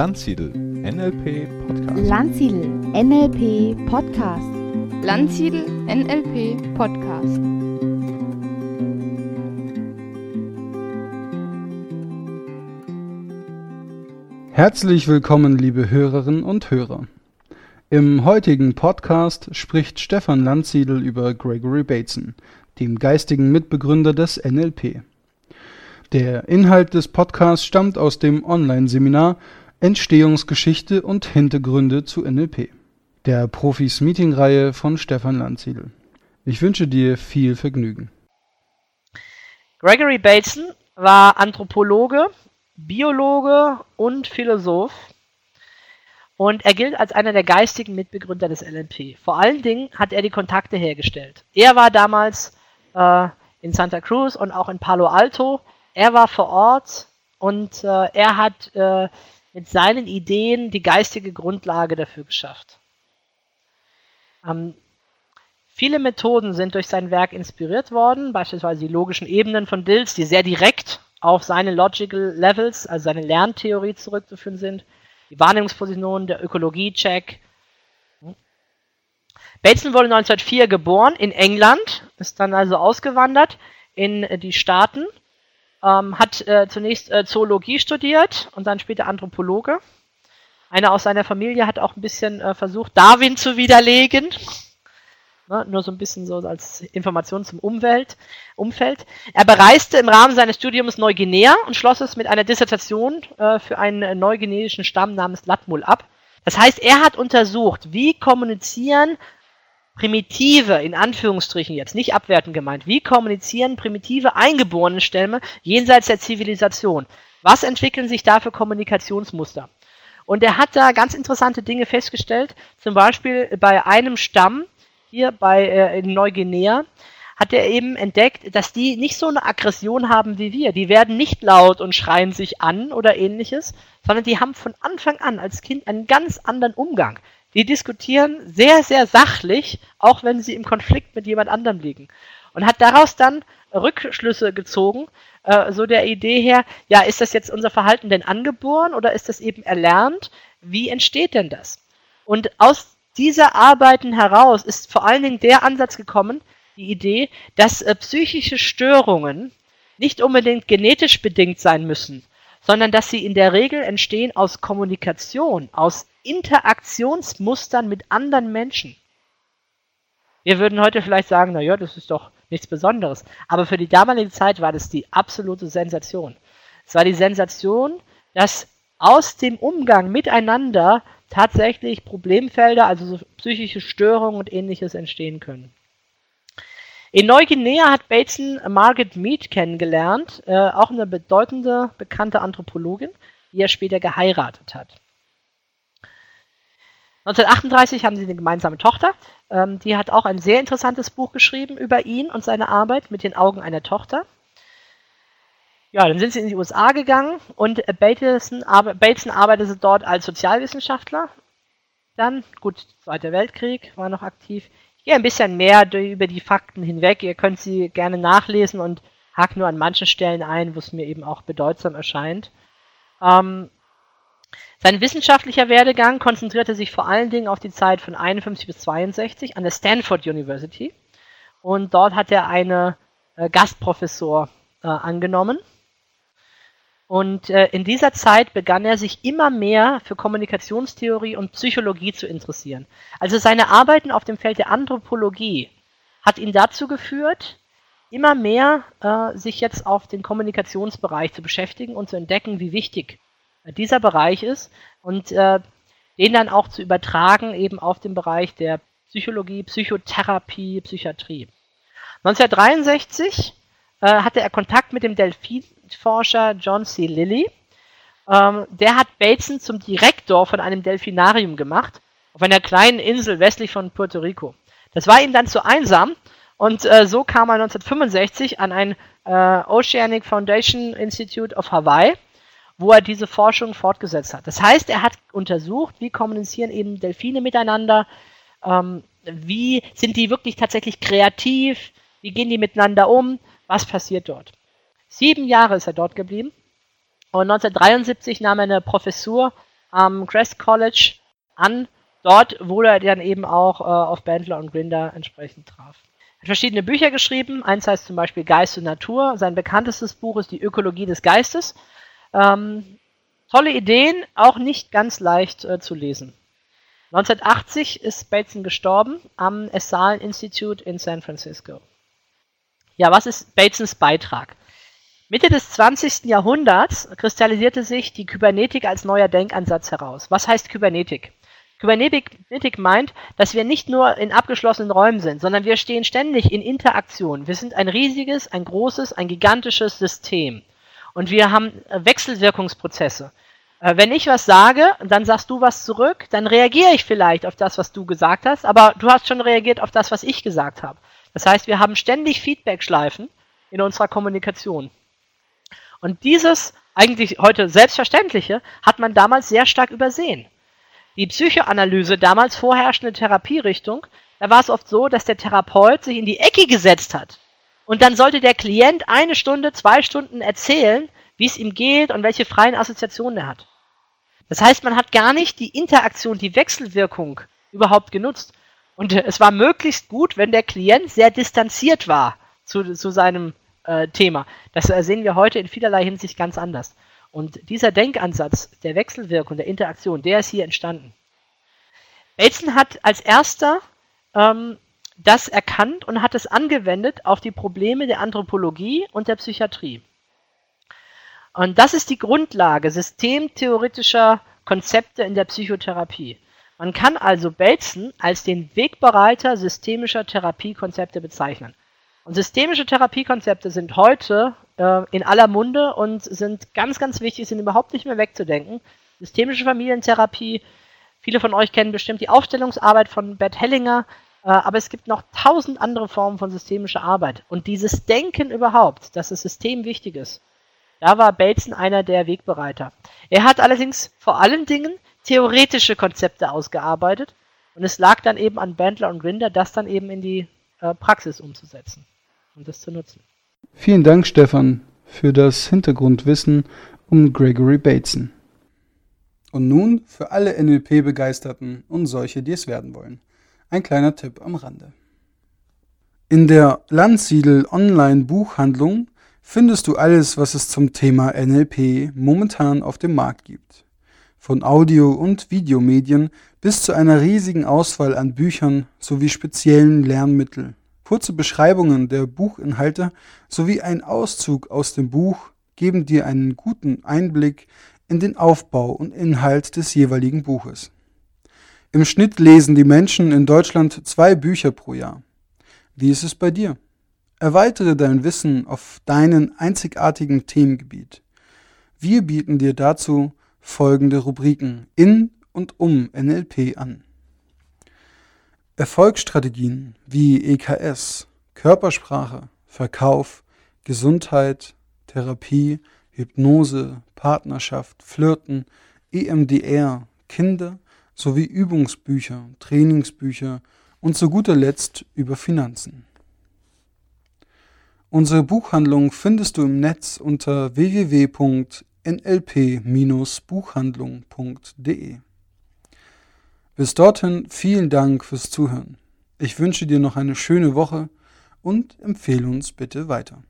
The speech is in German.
Landsiedel NLP Podcast. Landsiedel NLP Podcast. Landsiedel NLP Podcast. Herzlich willkommen, liebe Hörerinnen und Hörer. Im heutigen Podcast spricht Stefan Landsiedel über Gregory Bateson, dem geistigen Mitbegründer des NLP. Der Inhalt des Podcasts stammt aus dem Online-Seminar Entstehungsgeschichte und Hintergründe zu NLP, der Profis Meeting-Reihe von Stefan Landsiedel. Ich wünsche dir viel Vergnügen. Gregory Bateson war Anthropologe, Biologe und Philosoph und er gilt als einer der geistigen Mitbegründer des NLP. Vor allen Dingen hat er die Kontakte hergestellt. Er war damals äh, in Santa Cruz und auch in Palo Alto er war vor Ort und äh, er hat äh, mit seinen Ideen die geistige Grundlage dafür geschafft. Ähm, viele Methoden sind durch sein Werk inspiriert worden, beispielsweise die logischen Ebenen von Dills, die sehr direkt auf seine Logical Levels, also seine Lerntheorie zurückzuführen sind, die Wahrnehmungspositionen, der Ökologie-Check. Bateson wurde 1904 geboren in England, ist dann also ausgewandert in die Staaten ähm, hat äh, zunächst äh, Zoologie studiert und dann später Anthropologe. Einer aus seiner Familie hat auch ein bisschen äh, versucht, Darwin zu widerlegen. Ne, nur so ein bisschen so als Information zum Umwelt, Umfeld. Er bereiste im Rahmen seines Studiums Neuguinea und schloss es mit einer Dissertation äh, für einen neuguineischen Stamm namens Latmul ab. Das heißt, er hat untersucht, wie kommunizieren primitive, in Anführungsstrichen jetzt, nicht abwertend gemeint, wie kommunizieren primitive eingeborene Stämme jenseits der Zivilisation? Was entwickeln sich da für Kommunikationsmuster? Und er hat da ganz interessante Dinge festgestellt, zum Beispiel bei einem Stamm hier bei äh, in Neuguinea hat er eben entdeckt, dass die nicht so eine Aggression haben wie wir. Die werden nicht laut und schreien sich an oder ähnliches, sondern die haben von Anfang an als Kind einen ganz anderen Umgang. Die diskutieren sehr, sehr sachlich, auch wenn sie im Konflikt mit jemand anderem liegen. Und hat daraus dann Rückschlüsse gezogen, äh, so der Idee her, ja, ist das jetzt unser Verhalten denn angeboren oder ist das eben erlernt? Wie entsteht denn das? Und aus dieser Arbeiten heraus ist vor allen Dingen der Ansatz gekommen, die Idee, dass äh, psychische Störungen nicht unbedingt genetisch bedingt sein müssen, sondern dass sie in der Regel entstehen aus Kommunikation, aus Interaktionsmustern mit anderen Menschen. Wir würden heute vielleicht sagen, naja, das ist doch nichts Besonderes. Aber für die damalige Zeit war das die absolute Sensation. Es war die Sensation, dass aus dem Umgang miteinander tatsächlich Problemfelder, also so psychische Störungen und ähnliches entstehen können. In Neuguinea hat Bateson Margaret Mead kennengelernt, äh, auch eine bedeutende, bekannte Anthropologin, die er später geheiratet hat. 1938 haben sie eine gemeinsame Tochter. Ähm, die hat auch ein sehr interessantes Buch geschrieben über ihn und seine Arbeit mit den Augen einer Tochter. Ja, dann sind sie in die USA gegangen und Bateson, Bateson arbeitete dort als Sozialwissenschaftler. Dann, gut, Zweiter Weltkrieg war noch aktiv. Gehe ein bisschen mehr über die Fakten hinweg. Ihr könnt sie gerne nachlesen und hake nur an manchen Stellen ein, wo es mir eben auch bedeutsam erscheint. Ähm, sein wissenschaftlicher Werdegang konzentrierte sich vor allen Dingen auf die Zeit von 51 bis 62 an der Stanford University. Und dort hat er eine äh, Gastprofessor äh, angenommen. Und äh, in dieser Zeit begann er sich immer mehr für Kommunikationstheorie und Psychologie zu interessieren. Also seine Arbeiten auf dem Feld der Anthropologie hat ihn dazu geführt, immer mehr äh, sich jetzt auf den Kommunikationsbereich zu beschäftigen und zu entdecken, wie wichtig dieser Bereich ist und äh, den dann auch zu übertragen eben auf den Bereich der Psychologie, Psychotherapie, Psychiatrie. 1963 äh, hatte er Kontakt mit dem Delfinforscher John C. Lilly. Ähm, der hat Bateson zum Direktor von einem Delfinarium gemacht, auf einer kleinen Insel westlich von Puerto Rico. Das war ihm dann zu einsam und äh, so kam er 1965 an ein äh, Oceanic Foundation Institute of Hawaii wo er diese Forschung fortgesetzt hat. Das heißt, er hat untersucht, wie kommunizieren eben Delfine miteinander, ähm, wie sind die wirklich tatsächlich kreativ, wie gehen die miteinander um, was passiert dort. Sieben Jahre ist er dort geblieben und 1973 nahm er eine Professur am Crest College an, dort, wo er dann eben auch äh, auf Bandler und Grinder entsprechend traf. Er hat verschiedene Bücher geschrieben. Eins heißt zum Beispiel Geist und Natur. Sein bekanntestes Buch ist die Ökologie des Geistes. Ähm, tolle Ideen, auch nicht ganz leicht äh, zu lesen. 1980 ist Bateson gestorben am Esalen Institute in San Francisco. Ja, was ist Batesons Beitrag? Mitte des 20. Jahrhunderts kristallisierte sich die Kybernetik als neuer Denkansatz heraus. Was heißt Kybernetik? Kybernetik meint, dass wir nicht nur in abgeschlossenen Räumen sind, sondern wir stehen ständig in Interaktion. Wir sind ein riesiges, ein großes, ein gigantisches System. Und wir haben Wechselwirkungsprozesse. Äh, wenn ich was sage, dann sagst du was zurück, dann reagiere ich vielleicht auf das, was du gesagt hast, aber du hast schon reagiert auf das, was ich gesagt habe. Das heißt, wir haben ständig Feedback-Schleifen in unserer Kommunikation. Und dieses eigentlich heute Selbstverständliche hat man damals sehr stark übersehen. Die Psychoanalyse, damals vorherrschende Therapierichtung, da war es oft so, dass der Therapeut sich in die Ecke gesetzt hat. Und dann sollte der Klient eine Stunde, zwei Stunden erzählen, wie es ihm geht und welche freien Assoziationen er hat. Das heißt, man hat gar nicht die Interaktion, die Wechselwirkung überhaupt genutzt. Und äh, es war möglichst gut, wenn der Klient sehr distanziert war zu, zu seinem äh, Thema. Das äh, sehen wir heute in vielerlei Hinsicht ganz anders. Und dieser Denkansatz der Wechselwirkung, der Interaktion, der ist hier entstanden. Bateson hat als erster ähm, das erkannt und hat es angewendet auf die Probleme der Anthropologie und der Psychiatrie. Und das ist die Grundlage systemtheoretischer Konzepte in der Psychotherapie. Man kann also Bateson als den Wegbereiter systemischer Therapiekonzepte bezeichnen. Und systemische Therapiekonzepte sind heute äh, in aller Munde und sind ganz, ganz wichtig, sind überhaupt nicht mehr wegzudenken. Systemische Familientherapie, viele von euch kennen bestimmt die Aufstellungsarbeit von Bert Hellinger, äh, aber es gibt noch tausend andere Formen von systemischer Arbeit. Und dieses Denken überhaupt, dass das System wichtig ist, da war Bateson einer der Wegbereiter. Er hat allerdings vor allen Dingen theoretische Konzepte ausgearbeitet und es lag dann eben an Bandler und Grinder, das dann eben in die äh, Praxis umzusetzen und das zu nutzen. Vielen Dank, Stefan, für das Hintergrundwissen um Gregory Bateson. Und nun für alle NLP-Begeisterten und solche, die es werden wollen. Ein kleiner Tipp am Rande. In der Landsiedel Online-Buchhandlung findest du alles, was es zum Thema NLP momentan auf dem Markt gibt. Von Audio- und Videomedien bis zu einer riesigen Auswahl an Büchern sowie speziellen Lernmitteln. Kurze Beschreibungen der Buchinhalte sowie ein Auszug aus dem Buch geben dir einen guten Einblick in den Aufbau und Inhalt des jeweiligen Buches. Im Schnitt lesen die Menschen in Deutschland zwei Bücher pro Jahr. Wie ist es bei dir? Erweitere dein Wissen auf deinen einzigartigen Themengebiet. Wir bieten dir dazu folgende Rubriken in und um NLP an. Erfolgsstrategien wie EKS, Körpersprache, Verkauf, Gesundheit, Therapie, Hypnose, Partnerschaft, Flirten, EMDR, Kinder sowie Übungsbücher, Trainingsbücher und zu guter Letzt über Finanzen. Unsere Buchhandlung findest du im Netz unter www.nlp-buchhandlung.de. Bis dorthin vielen Dank fürs Zuhören. Ich wünsche dir noch eine schöne Woche und empfehle uns bitte weiter.